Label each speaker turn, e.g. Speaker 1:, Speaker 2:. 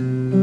Speaker 1: Mm-hmm.